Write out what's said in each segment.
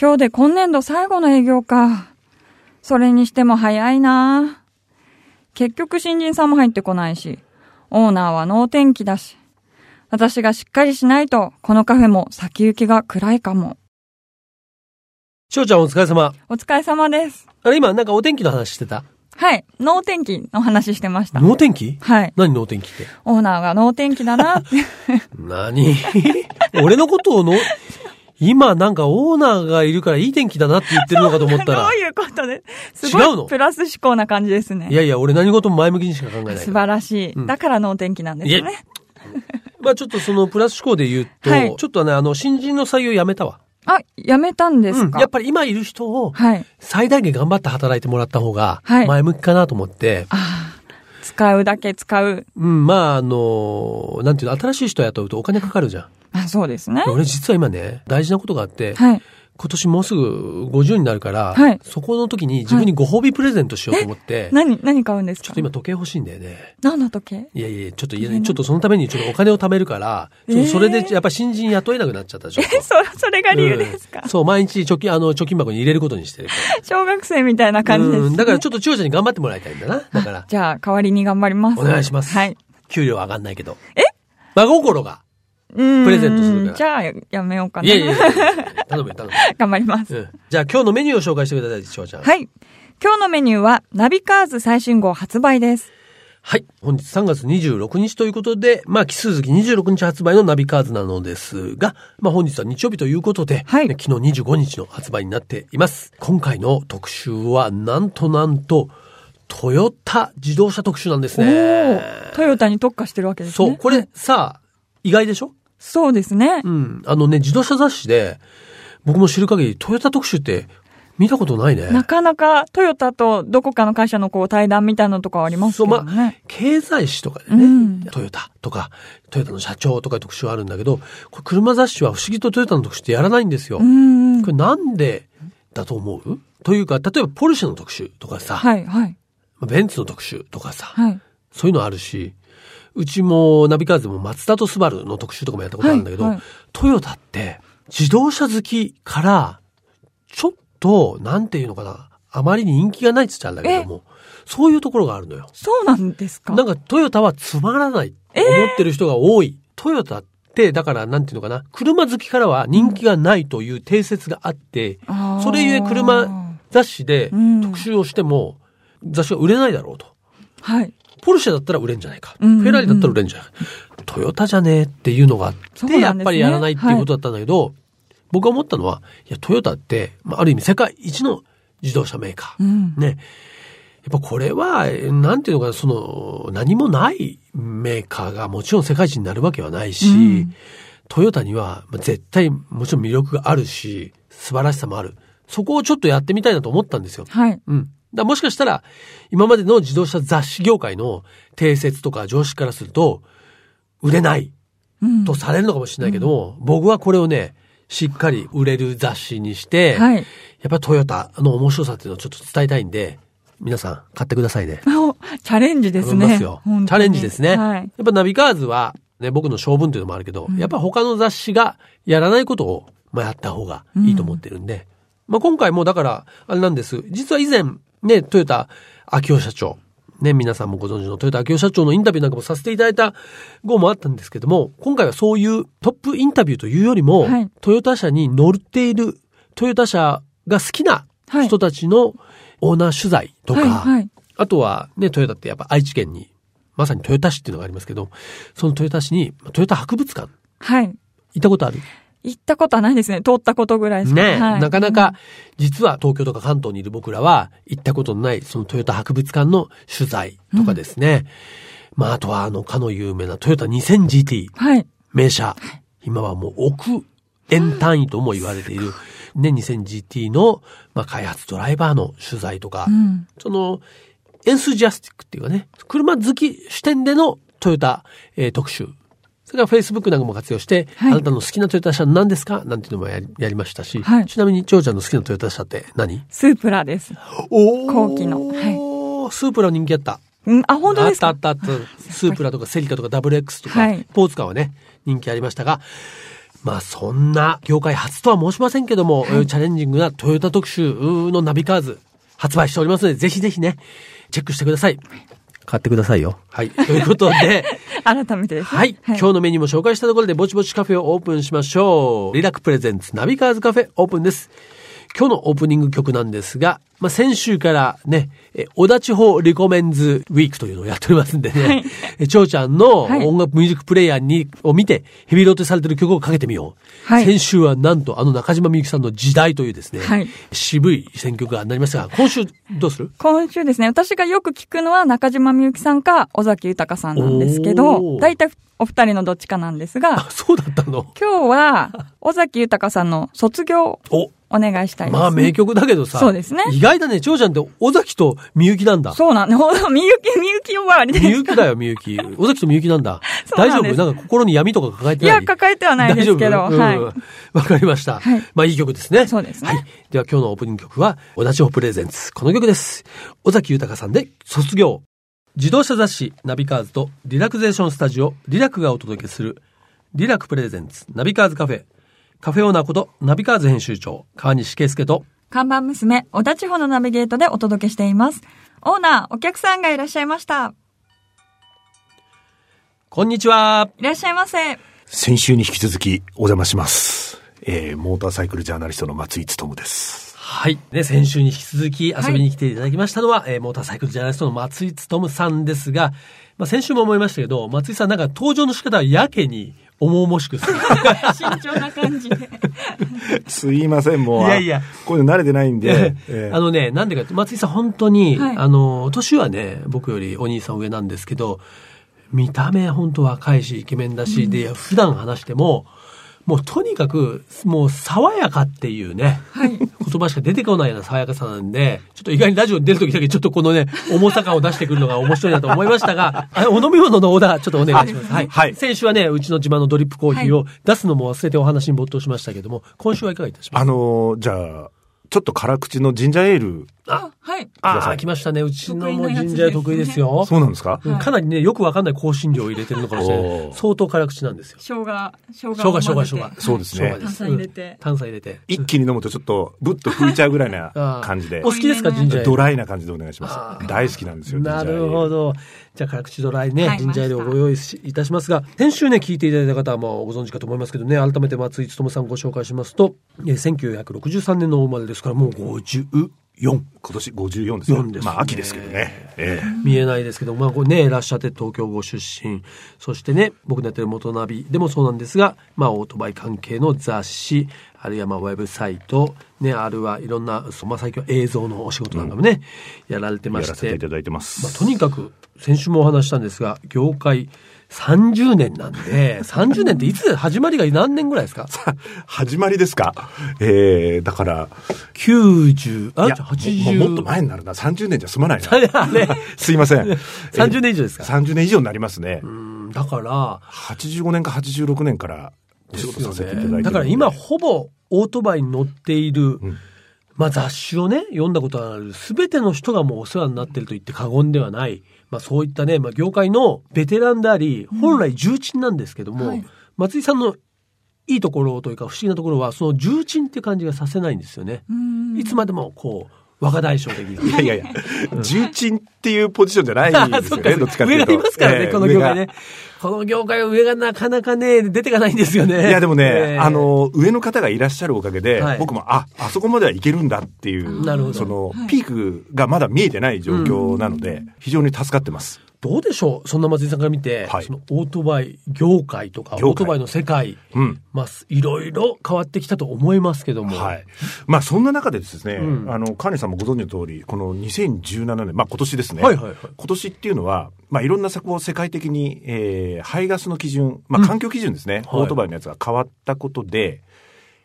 今日で今年度最後の営業か。それにしても早いな結局新人さんも入ってこないし、オーナーは能天気だし。私がしっかりしないと、このカフェも先行きが暗いかも。翔ちゃんお疲れ様。お疲れ様です。あれ今なんかお天気の話してた？はい。能天気の話してました。能天気？はい。何能天気って？オーナーが能天気だなって。何？俺のことをの、今なんかオーナーがいるからいい天気だなって言ってるのかと思った どらう。いうことですご違うの？いプラス思考な感じですね。いやいや、俺何事も前向きにしか考えない。素晴らしい。うんだから能天気なんですね。まあちょっとそのプラス思考で言うと、はいちょっとね、あの、新人の採用やめたわ。あ、やめたんですうん。か、やっぱり今いる人をはい。最大限頑張って働いてもらった方がはい前向きかなと思って、ああ、使うだけ使う。うん、まああの、なんていうの、新しい人雇うとお金かかるじゃん。あ、そうですね。俺実は今ね、大事なことがあって、はい。今年もうすぐ50になるから、はいそこの時に自分にご褒美プレゼントしようと思って、何、何買うんですか？ちょっと今時計欲しいんだよね。何の時計？いやいや、ちょっと。ちょっとそのためにちょっとお金を貯めるから、それでやっぱ新人雇えなくなっちゃったでしょ。え、そ、それが理由ですか、うんそう、毎日貯金、あの、貯金箱に入れることにしてる。小学生みたいな感じです、ね。うん、だからちょっと千代ちゃんに頑張ってもらいたいんだな。だから、じゃあ、代わりに頑張ります。お願いします。はい。。給料は上がんないけど。え？真心が。うん。プレゼントするからじゃあ、ややめようかな。いやいやいや頼むよ、頼むよ。頑張ります。うん。じゃあ今日のメニューを紹介してください、千代ちゃん。はい。今日のメニューは、ナビカーズ最新号発売です。はい。本日3月26日ということで、まあ、奇数月26日発売のナビカーズなのですが、まあ、本日は日曜日ということで、はいね昨日25日の発売になっています。今回の特集は、なんとなんと、トヨタ自動車特集なんですおねー。トヨタに特化してるわけですね。そう、これさ、意外でしょ？そうですね。うん。あのね、自動車雑誌で、僕も知る限り、トヨタ特集って見たことないね。なかなかトヨタとどこかの会社のこう対談みたいなのとかはありますそう、けどね。まあ、経済誌とかでね、うんトヨタとか、トヨタの社長とか特集はあるんだけど、これ車雑誌は不思議とトヨタの特集ってやらないんですよ。うん。これなんでだと思う？というか、例えばポルシェの特集とかさ、はい、はい、まあベンツの特集とかさ、はい。そういうのあるし、うちもナビカーズでもマツダとスバルの特集とかもやったことあるんだけど、はいはいトヨタって自動車好きから、ちょっと、なんていうのかな、あまりに人気がないって言っちゃうんだけども、そういうところがあるのよ。そうなんですか？なんかトヨタはつまらないって思ってる人が多い。トヨタって、だからなんていうのかな、車好きからは人気がないという定説があって、あーそれゆえ車雑誌でうん特集をしても、雑誌が売れないだろうと。はい。ポルシェだったら売れんじゃないか。うんうんうんフェラーリだったら売れんじゃないか。トヨタじゃねえっていうのがあって、ねやっぱりやらないっていうことだったんだけど、僕が思ったのは、いや、トヨタって、まあ、ある意味世界一の自動車メーカー。うん。ね。やっぱこれは、えなんていうのかな、その、何もないメーカーがもちろん世界一になるわけはないし、うんトヨタにはまあ絶対もちろん魅力があるし、素晴らしさもある。そこをちょっとやってみたいなと思ったんですよ。はい。うん。だもしかしたら、今までの自動車雑誌業界の定説とか常識からすると、売れないうんとされるのかもしれないけども、僕はこれをね、しっかり売れる雑誌にして、はい。やっぱりトヨタの面白さっていうのをちょっと伝えたいんで、皆さん買ってくださいね。おチャレンジですね。ますよ。チャレンジですね。はい。やっぱナビカーズは、ね、僕の性分というのもあるけど、やっぱ他の雑誌がやらないことを、まあ、やった方がいいと思ってるんで、まあ今回もだから、あれなんです。実は以前、ね、トヨタ秋夫社長、ね、皆さんもご存知のトヨタ秋夫社長のインタビューなんかもさせていただいた号もあったんですけども、今回はそういうトップインタビューというよりも、はい。トヨタ車に乗っている、トヨタ車が好きな人たちのオーナー取材とか、はいはい。あとはね、トヨタってやっぱ愛知県に、まさにトヨタ市っていうのがありますけど、そのトヨタ市に、トヨタ博物館、はい。行ったことある？行ったことはないですね。通ったことぐらいしか。ね、はいなかなか、実は東京とか関東にいる僕らは、行ったことのない、そのトヨタ博物館の取材とかですね。まあ、あとは、あの、かの有名なトヨタ 2000GT、はい。名車。今はもう億円単位とも言われている、ね、2000GT の、まあ、開発ドライバーの取材とか、うん。その、エンスジャスティックっていうかね、車好き視点でのトヨタ、えー特集。それから Facebook なんかも活用して、はい。あなたの好きなトヨタ車何ですか？なんていうのもやりやりましたし、はい。ちなみに、長ちゃんの好きなトヨタ車って何？スープラです。お後期のスープラ人気あった。うん、あ、本当ですか？あったあったあった。スープラとかセリカとか WX とか、はい。スポーツカーはね、人気ありましたが、まあそんな業界初とは申しませんけども、チャレンジングなトヨタ特集のナビカーズ発売しておりますので、ぜひぜひね、チェックしてください。買ってくださいよ。はい。ということで、改めてですね。はい。今日のメニューも紹介したところで、ぼちぼちカフェをオープンしましょう。リラックプレゼンツナビカーズカフェオープンです。今日のオープニング曲なんですが、まあ、先週からね、え、小田地方リコメンズウィークというのをやっておりますんでね、はい、え、ちょうちゃんの音楽ミュージックプレイヤーに、を見て、ヘビロテされてる曲をかけてみよう。はい、先週はなんとあの中島みゆきさんの時代というですね、はい、渋い選曲がなりましたが、今週どうする？今週ですね、私がよく聞くのは中島みゆきさんか尾崎豊さんなんですけど、大体お二人のどっちかなんですが、あ、そうだったの？今日は、尾崎豊さんの卒業。おお願いしたいです、ね、まあ名曲だけどさ。そうですね。意外だね。長ちゃんって尾崎とみゆきなんだ。そうなんだ。みゆき、みゆき呼ばわりみゆきだよ、みゆき。尾崎とみゆきなんだ。大丈夫？なんか心に闇とか抱えてない？いや、抱えてはないですけど。はい。わかりました。はい。まあいい曲ですね。そうですね。はい。では今日のオープニング曲は、小田地プレゼンツ。この曲です。尾崎豊さんで、卒業。自動車雑誌ナビカーズとリラクゼーションスタジオリラクがお届けするリラクプレゼンツナビカーズカフェカフェオーナーことナビカーズ編集長川西圭介と看板娘小田地方のナビゲートでお届けしています。オーナーお客さんがいらっしゃいました。こんにちは。いらっしゃいませ。先週に引き続きお邪魔します、えー、モーターサイクルジャーナリストの松井努です。はい。ね、先週に引き続き遊びに来ていただきましたのは、はい、えー、モーターサイクルジャーナリストの松井努さんですが、まあ、先週も思いましたけど、松井さんなんか登場の仕方はやけに重々しくする。慎重な感じで。すいません、もう。いやいや。こういうの慣れてないんで。えー、あのね、なんでか松井さん本当に、はい、あの、年はね、僕よりお兄さん上なんですけど、見た目本当若いし、イケメンだし、うん、で、普段話しても、もうとにかく、もう爽やかっていうね、はい、言葉しか出てこないような爽やかさなんで、ちょっと意外にラジオに出るときだけちょっとこのね、重さ感を出してくるのが面白いなと思いましたが、お飲み物のオーダーちょっとお願いします。はい。はい、先週はね、うちの自慢のドリップコーヒーを出すのも忘れてお話に没頭しましたけども、今週はいかがいたしますか？あのー、じゃあ、ちょっと辛口のジンジャーエール。あ、はい。あ、来ましたね。うちのもジンジャー得意ですよ。そうなんですか、かなりね、よくわかんない香辛料を入れてるのかもしれない。相当辛口なんですよ。生姜、生姜。生姜、生姜、生姜。そうですね。炭酸入れて。炭酸入れて。一気に飲むとちょっと、ぶっと吹いちゃうぐらいな感じで。お好きですか、ジンジャーエール。ドライな感じでお願いします。大好きなんですよ。なるほど。じゃあ、辛口ドライね、ジンジャーエールをご用意いたしますが、先週ね、聞いていただいた方はもうご存知かと思いますけどね、改めて松井努さんご紹介しますと、1963年のお生まれですから、もう50、4今年54ですよ。です、ね、まあ秋ですけどね。えー、見えないですけど、まあこれね、いらっしゃって東京ご出身。そしてね、僕のやってる元ナビでもそうなんですが、まあオートバイ関係の雑誌、あるいはまあウェブサイト、ね、あるはいろんな、まあ最近は映像のお仕事なんかもね、うん、やられてまして。やらせていただいてます。まあとにかく、先週もお話したんですが、業界、30年なんで、30年っていつ始まりが何年ぐらいですか？始まりですか？えー、だから、90、あ、80も。もっと前になるな。30年じゃ済まないな。ね、すいません。30年以上ですか ?30 年以上になりますね。だから、85年か86年からお仕事させていただいて、ね、だから今ほぼオートバイに乗っている、うん。まあ雑誌をね、読んだことがある全ての人がもうお世話になってると言って過言ではない。まあそういったね、まあ業界のベテランであり、本来重鎮なんですけども、うんはい、松井さんのいいところというか不思議なところは、その重鎮って感じがさせないんですよね。いつまでもこう、若大将的に。いやいやいや、重鎮っていうポジションじゃないんですよね、どっちかっていうと。上がいますからね、この業界ね。この業界は上がなかなかね、出てかないんですよね。いやでもね、あの、上の方がいらっしゃるおかげで、僕も、あ、あそこまではいけるんだっていう、なるほど。その、ピークがまだ見えてない状況なので、非常に助かってます。どうでしょう？そんな松井さんから見て、はい、そのオートバイ業界とか、オートバイの世界、うん、まあ、いろいろ変わってきたと思いますけども。はい。まあ、そんな中でですね、うん、あの、カーネさんもご存知の通り、この2017年、まあ、今年ですね。はいはいはい。今年っていうのは、まあ、いろんなこう世界的に、えー、排ガスの基準、まあ、環境基準ですね、うん、オートバイのやつが変わったことで、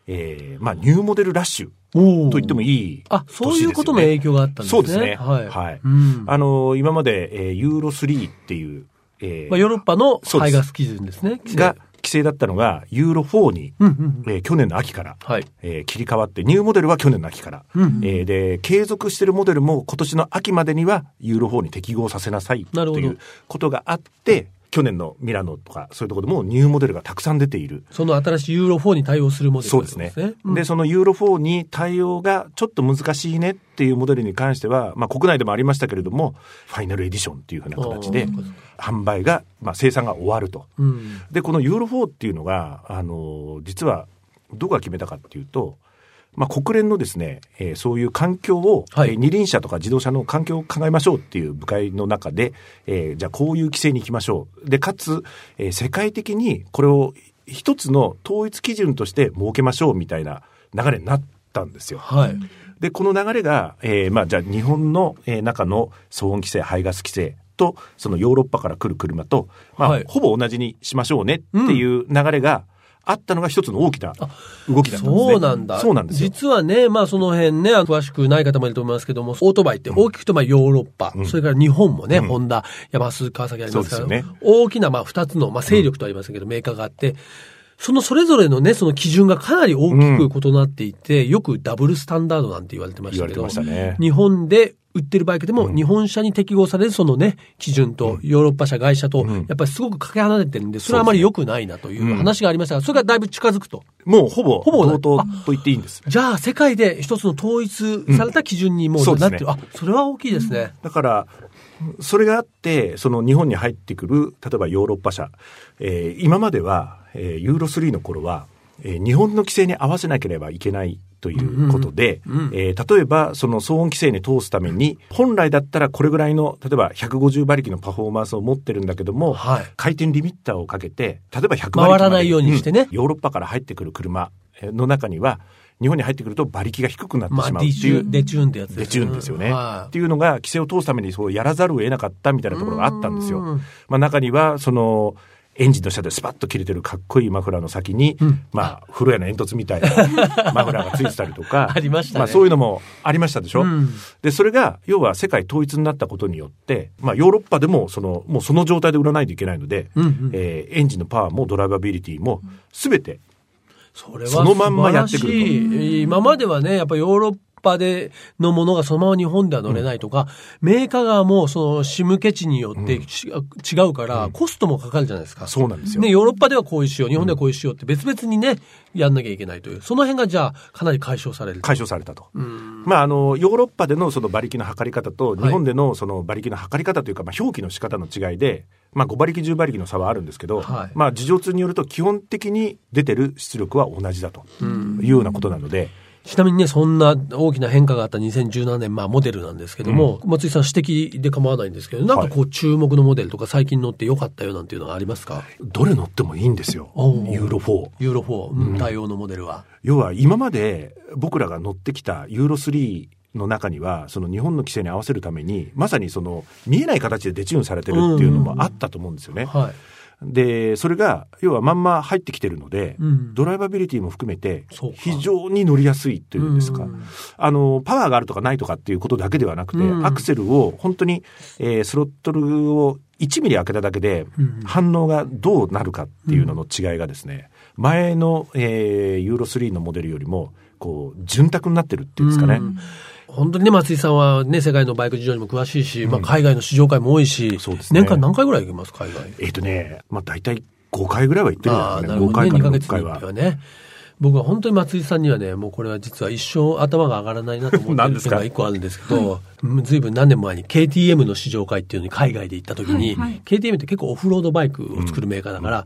えー、まあ、ニューモデルラッシュ。と言ってもいい、ね、あ、そういうことの影響があったんですね。そうですね。はい。はい。うん、あの、今まで、えー、ユーロ3っていう、えー、まあ、ヨーロッパの排ガス基準ですね。が、規制だったのが、ユーロ4に、うんうん、えー、去年の秋から、はいえー、切り替わって、ニューモデルは去年の秋から、うんうん、えー、で、継続しているモデルも今年の秋までには、ユーロ4に適合させなさいということがあって、去年のミラノとか、そういうところでもニューモデルがたくさん出ている。その新しいユーロ4に対応するモデル、そうですね。うん、で、そのユーロ4に対応がちょっと難しいねっていうモデルに関しては、まあ国内でもありましたけれども、ファイナルエディションっていうふうな形で、販売が、まあ生産が終わると。うん、で、このユーロ4っていうのが、あの、実は、どこが決めたかっていうと、まあ、国連のですね、えー、そういう環境を、はい、えー、二輪車とか自動車の環境を考えましょうっていう部会の中で、えー、じゃあこういう規制に行きましょう。で、かつ、えー、世界的にこれを一つの統一基準として設けましょうみたいな流れになったんですよ。はい。で、この流れが、えー、まあ、じゃあ日本の、えー、中の騒音規制、排ガス規制と、そのヨーロッパから来る車と、まあ、はい、ほぼ同じにしましょうねっていう流れが、あったのが一つの大きな動きだったんですね。そうなんだ。そうなんです実はね、まあその辺ね、詳しくない方もいると思いますけども、オートバイって大きくとまあヨーロッパ、うん、それから日本もね、うん、ホンダ、ヤマス、川崎ありますから、ね、大きなまあ二つの、まあ勢力とありますけど、メーカーがあって、そのそれぞれのね、その基準がかなり大きく異なっていて、うん、よくダブルスタンダードなんて言われてましたけど、ね、日本で売ってるバイクでも、日本車に適合されるそのね、基準と、ヨーロッパ車、外車と、やっぱりすごくかけ離れてるんで、それはあまり良くないなという話がありましたが、それがだいぶ近づくと。もうほぼ、ほぼ同等と言っていいんです。じゃあ、世界で一つの統一された基準にもうなってる。あ、それは大きいですね。だから、それがあって、その日本に入ってくる、例えばヨーロッパ車、えー、今までは、えー、ユーロ3の頃は、えー、日本の規制に合わせなければいけないということで、え例えばその騒音規制に通すために、本来だったらこれぐらいの、例えば150馬力のパフォーマンスを持ってるんだけども、はい、回転リミッターをかけて、例えば100馬力回らないようにしてね、うん、ヨーロッパから入ってくる車の中には、日本に入ってくると馬力が低くなってしまうっていう。まあ、デチューンってやつですね。デチューンですよね。はい、っていうのが規制を通すためにそうやらざるを得なかったみたいなところがあったんですよ。まあ中には、その、エンジンの下でスパッと切れてるかっこいいマフラーの先に、うん、まあ、風呂屋の煙突みたいな マフラーがついてたりとか、ありました、ね、まあそういうのもありましたでしょ、うん、で、それが、要は世界統一になったことによって、まあヨーロッパでも、その、もうその状態で売らないといけないので、うんうん、えー、エンジンのパワーもドライバビリティも、すべて、それはそのまんまやってくると。今まではね、やっぱヨーロッパでのものがそのまま日本では乗れないとか、うん、メーカー側もその仕向け地によって、うん、違うから、コストもかかるじゃないですか。そうなんですよ。ね、ヨーロッパではこういう仕様、日本ではこういう仕様って別々にね、やんなきゃいけないという、その辺がじゃあ、かなり解消される解消されたと。まあ、あの、ヨーロッパでのその馬力の測り方と、日本でのその馬力の測り方というか、まあ、表記の仕方の違いで、まあ、5馬力、10馬力の差はあるんですけど、はい、まあ、事情通によると、基本的に出てる出力は同じだというようなことなので、ちなみにね、そんな大きな変化があった2017年、まあモデルなんですけども、うん、松井さん指摘で構わないんですけど、なんかこう注目のモデルとか最近乗ってよかったよなんていうのがありますか？どれ乗ってもいいんですよ。ユーロ4。ユーロ4、対応のモデルは？要は今まで僕らが乗ってきたユーロ3の中には、その日本の規制に合わせるために、まさにその見えない形でデチューンされてるっていうのもあったと思うんですよね。はいで、それが、要はまんま入ってきてるので、うん、ドライバビリティも含めて、非常に乗りやすいというんですか、あの、パワーがあるとかないとかっていうことだけではなくて、うん、アクセルを本当に、えー、スロットルを1ミリ開けただけで、反応がどうなるかっていうのの違いがですね、前の、えー、ユーロ3のモデルよりも、こう、潤沢になってるっていうんですかね。本当にね、松井さんはね、世界のバイク事情にも詳しいし、うん、まあ海外の試乗会も多いし、そうですね、年間何回ぐらい行きます、海外？えっ、ー、とね、まあ大体5回ぐらいは行ってるんですね。5回から6回は。はね。僕は本当に松井さんにはね、もうこれは実は一生頭が上がらないなと思ってるのが 一個あるんですけど、ずいぶん何年も前に KTM の試乗会っていうのに海外で行った時に、はいはい、KTM って結構オフロードバイクを作るメーカーだから、うん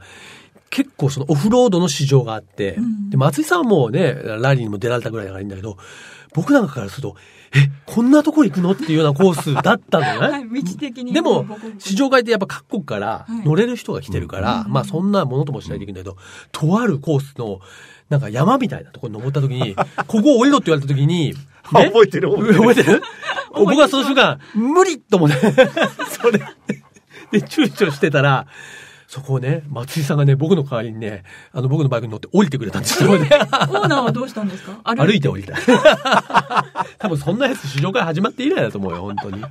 結構そのオフロードの市場があって、うん、で、松井さんはもうね、ラリーにも出られたぐらいだからいいんだけど、僕なんかからすると、え、こんなとこ行くのっていうようなコースだったのね。はい、道的に。でも、市場会ってやっぱ各国から乗れる人が来てるから、はい、まあそんなものともしないといけないけど、とあるコースの、なんか山みたいなところに登った時に、ここ降りろって言われた時に、ね、覚えてる？覚えてる？僕はその瞬間、無理と思って、それ、で、躊躇してたら、そこをね、松井さんがね、僕の代わりにね、あの、僕のバイクに乗って降りてくれたんですよね。オーナーはどうしたんですか？歩いて降りた。多分そんなやつ試乗会始まって以来だと思うよ、本当に。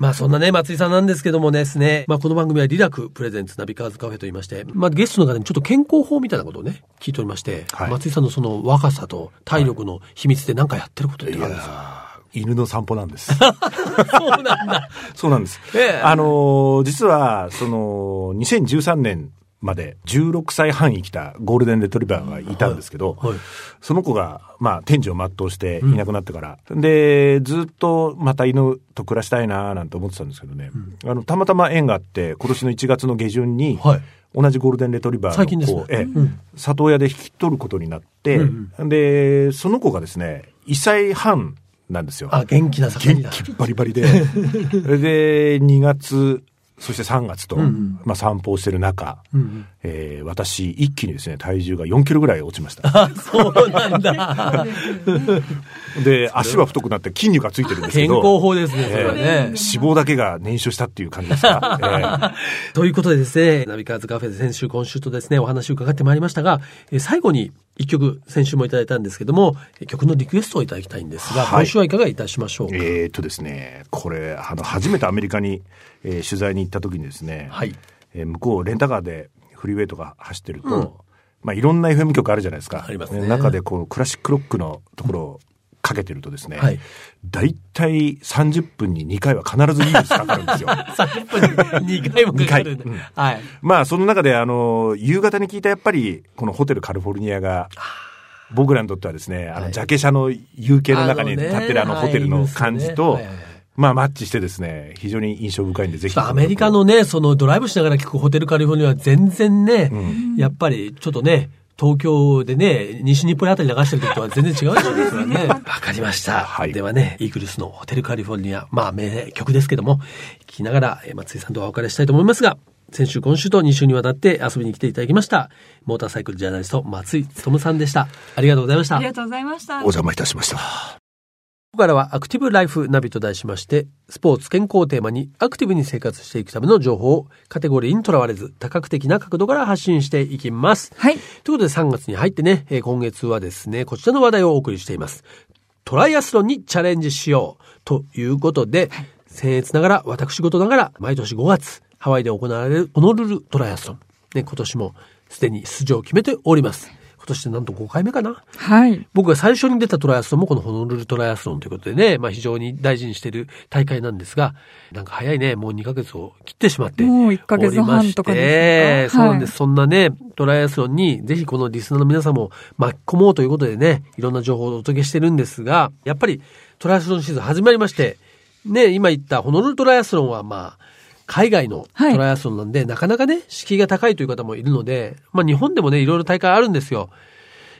まあそんなね、松井さんなんですけどもですね、まあこの番組はリラクプレゼンツナビカーズカフェと言いまして、まあゲストの方にちょっと健康法みたいなことをね、聞いておりまして、はい、松井さんのその若さと体力の秘密で何かやってることってあるんですか？犬の散歩なんです。そうなんだ。そうなんです。ええ、あの実は、その、2013年まで16歳半生きたゴールデンレトリバーがいたんですけど、はい。はい、その子が、まあ、天寿を全うしていなくなってから、うん、で、ずっとまた犬と暮らしたいななんて思ってたんですけどね、うん、あの、たまたま縁があって、今年の1月の下旬に、はい。同じゴールデンレトリバーの子を、ね。うん、里親で引き取ることになって、うん、で、その子がですね、1歳半なんですよ。あ、元気な盛りだ。元気バリバリで。で、2月、そして3月と、うん、まあ、散歩をしてる中、うん、えー、私、一気にですね、体重が4キロぐらい落ちました。あ、そうなんだ。で、足は太くなって筋肉がついてるんですけど。健康法ですね、それはね、えー、脂肪だけが燃焼したっていう感じですか？えー、ということでですね、ナビカーズカフェで先週、今週とですね、お話を伺ってまいりましたが、えー、最後に一曲、先週もいただいたんですけども、曲のリクエストをいただきたいんですが、はい、今週はいかがいたしましょうか？えー、っとですね、これ、あの、初めてアメリカに、えー、取材に行った時にですね、はい、えー、向こうレンタカーでフリーウェイとか走ってると、うん、まあいろんな FM 局あるじゃないですか。ありますね。中でこうクラシックロックのところをかけてるとですね、はい、大体30分に2回は必ずいいですかかるんですよ。30分に2回もかかるんだ。うん、はい。まあその中であの、夕方に聞いたやっぱりこのホテルカリフォルニアが、僕らにとってはですね、あの、ジャケ写の夕景の中に立ってるあのホテルの感じと、まあ、マッチしてですね、非常に印象深いんで、ぜひ。アメリカのね、そのドライブしながら聞くホテルカリフォルニアは全然ね、うん、やっぱりちょっとね、東京でね、西日暮里あたり流してる時とは全然違うですからね。わかりました。はい、ではね、イーグルスのホテルカリフォルニア、まあ名曲ですけども、聞きながら松井さんとお別れしたいと思いますが、先週、今週と2週にわたって遊びに来ていただきました。モーターサイクルジャーナリスト、松井努さんでした。ありがとうございました。ありがとうございました。お邪魔いたしました。ここからはアクティブライフナビと題しまして、スポーツ健康をテーマにアクティブに生活していくための情報をカテゴリーにとらわれず多角的な角度から発信していきます。はい。ということで3月に入ってね、今月はですね、こちらの話題をお送りしています。トライアスロンにチャレンジしようということで、はい、僭越ながら私事ながら毎年5月ハワイで行われるホノルルトライアスロン。ね、今年もすでに出場を決めております。今年でなんと5回目かな。はい。僕が最初に出たトライアスロンもこのホノルルトライアスロンということでね、まあ非常に大事にしている大会なんですが、なんか早いね、もう2ヶ月を切ってしまって。もう1ヶ月半とかですか、そうなんです。そんなね、トライアスロンにぜひこのリスナーの皆さんも巻き込もうということでね、いろんな情報をお届けしてるんですが、やっぱりトライアスロンシーズン始まりまして、ね、今言ったホノルルトライアスロンはまあ、海外のトライアスロンなんで、はい、なかなかね、敷居が高いという方もいるので、まあ日本でもね、いろいろ大会あるんですよ。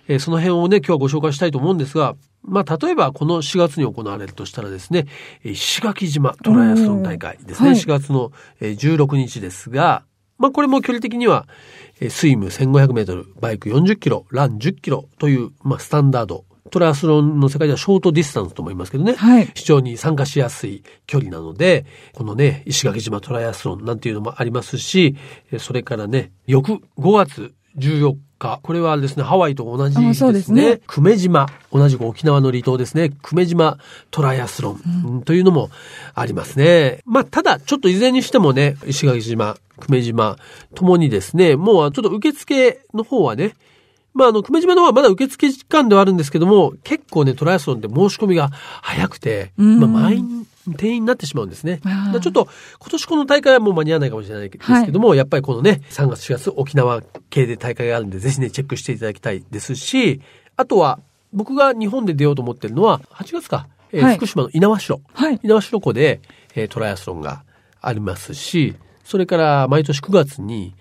えー、その辺をね、今日はご紹介したいと思うんですが、まあ例えばこの4月に行われるとしたらですね、石垣島トライアスロン大会ですね、はい、4月の16日ですが、まあこれも距離的には、スイム1500メートル、バイク40キロ、ラン10キロという、まあスタンダードトライアスロンの世界ではショートディスタンスと思いますけどね、はい、非常に参加しやすい距離なので、このね、石垣島トライアスロンなんていうのもありますし、それからね、翌5月14日、これはですね、ハワイと同じですね。ですね。久米島、同じく沖縄の離島ですね、久米島トライアスロンというのもありますね。うん、まあ、ただ、ちょっといずれにしてもね、石垣島、久米島ともにですね、もうちょっと受付の方はね、まあ、あの、久米島の方はまだ受付時間ではあるんですけども、結構ね、トライアスロンって申し込みが早くて、まあ、満員、定員になってしまうんですね。ちょっと、今年この大会はもう間に合わないかもしれないですけども、はい、やっぱりこのね、3月4月沖縄系で大会があるんで、ぜひね、チェックしていただきたいですし、あとは、僕が日本で出ようと思ってるのは、8月か、えーはい、福島の猪苗代。はい、猪苗代湖で、えー、トライアスロンがありますし、それから毎年9月に、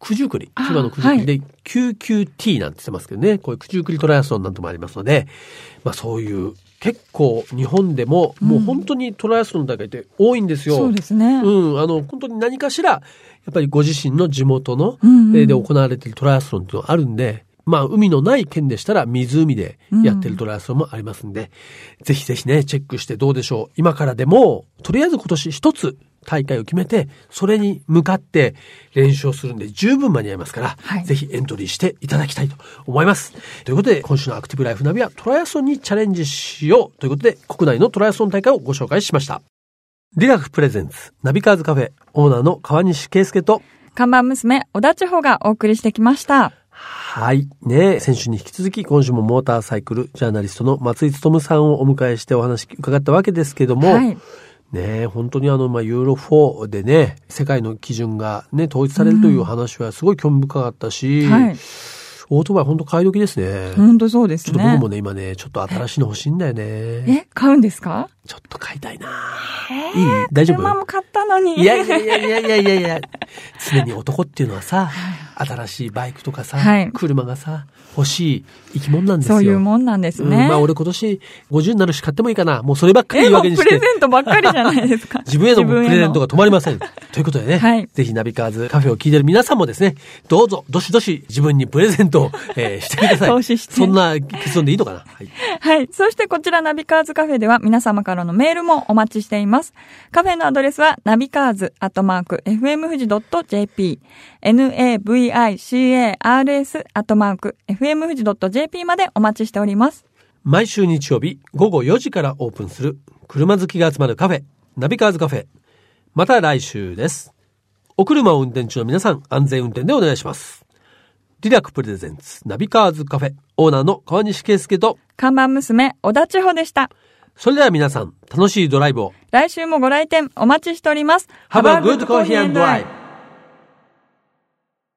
九十九里、千葉の九十九里で QQT なんて言ってますけどね、こういう九十九里トライアスロンなんてもありますので、まあそういう結構日本でももう本当にトライアスロンの大会って多いんですよ。そうですね。うん、あの本当に何かしら、やっぱりご自身の地元の、うんうん、で行われているトライアスロンっていうのがあるんで、まあ、海のない県でしたら湖でやってるトライアスロンもありますんで、うん、ぜひぜひね、チェックしてどうでしょう。今からでも、とりあえず今年一つ大会を決めて、それに向かって練習をするんで十分間に合いますから、はい、ぜひエントリーしていただきたいと思います。ということで、今週のアクティブライフナビはトライアスロンにチャレンジしようということで、国内のトライアスロン大会をご紹介しました。リラクプレゼンツナビカーズカフェオーナーの川西圭介と看板娘、小田千穂がお送りしてきました。はい。ね先週に引き続き、今週もモーターサイクルジャーナリストの松井努さんをお迎えしてお話伺ったわけですけども、はい、ね本当にあの、まあ、ユーロ4でね、世界の基準がね、統一されるという話はすごい興味深かったし、うんはいオートバイ本当買い時ですね。本当そうですね。ちょっと僕もね、今ね、ちょっと新しいの欲しいんだよね。え、買うんですか？ちょっと買いたいな。いい？大丈夫？車も買ったのに。いやいやいやいやいやいやいや。常に男っていうのはさ、新しいバイクとかさ、はい、車がさ、欲しい生き物なんですよ。そういうもんなんですね。うん、まあ俺今年50になるし買ってもいいかな。もうそればっかり言い訳にして。プレゼントばっかりじゃないですか。自分へのプレゼントが止まりません。ということでね、はい、ぜひナビカーズカフェを聞いてる皆さんもですね、どうぞ、どしどし自分にプレゼントを、えー、してください。投資して。そんな結論でいいのかな？はい。はい。そしてこちらナビカーズカフェでは皆様からのメールもお待ちしています。カフェのアドレスはナビカーズアットマーク FM 富士 .jp navicars アットマーク FM 富士 .jp までお待ちしております。毎週日曜日午後4時からオープンする車好きが集まるカフェ、ナビカーズカフェ。また来週です。お車を運転中の皆さん、安全運転でお願いします。リラクプレゼンツナビカーズカフェ、オーナーの川西圭介と、看板娘、小田千穂でした。それでは皆さん、楽しいドライブを。来週もご来店お待ちしております。Have a good coffee and drive!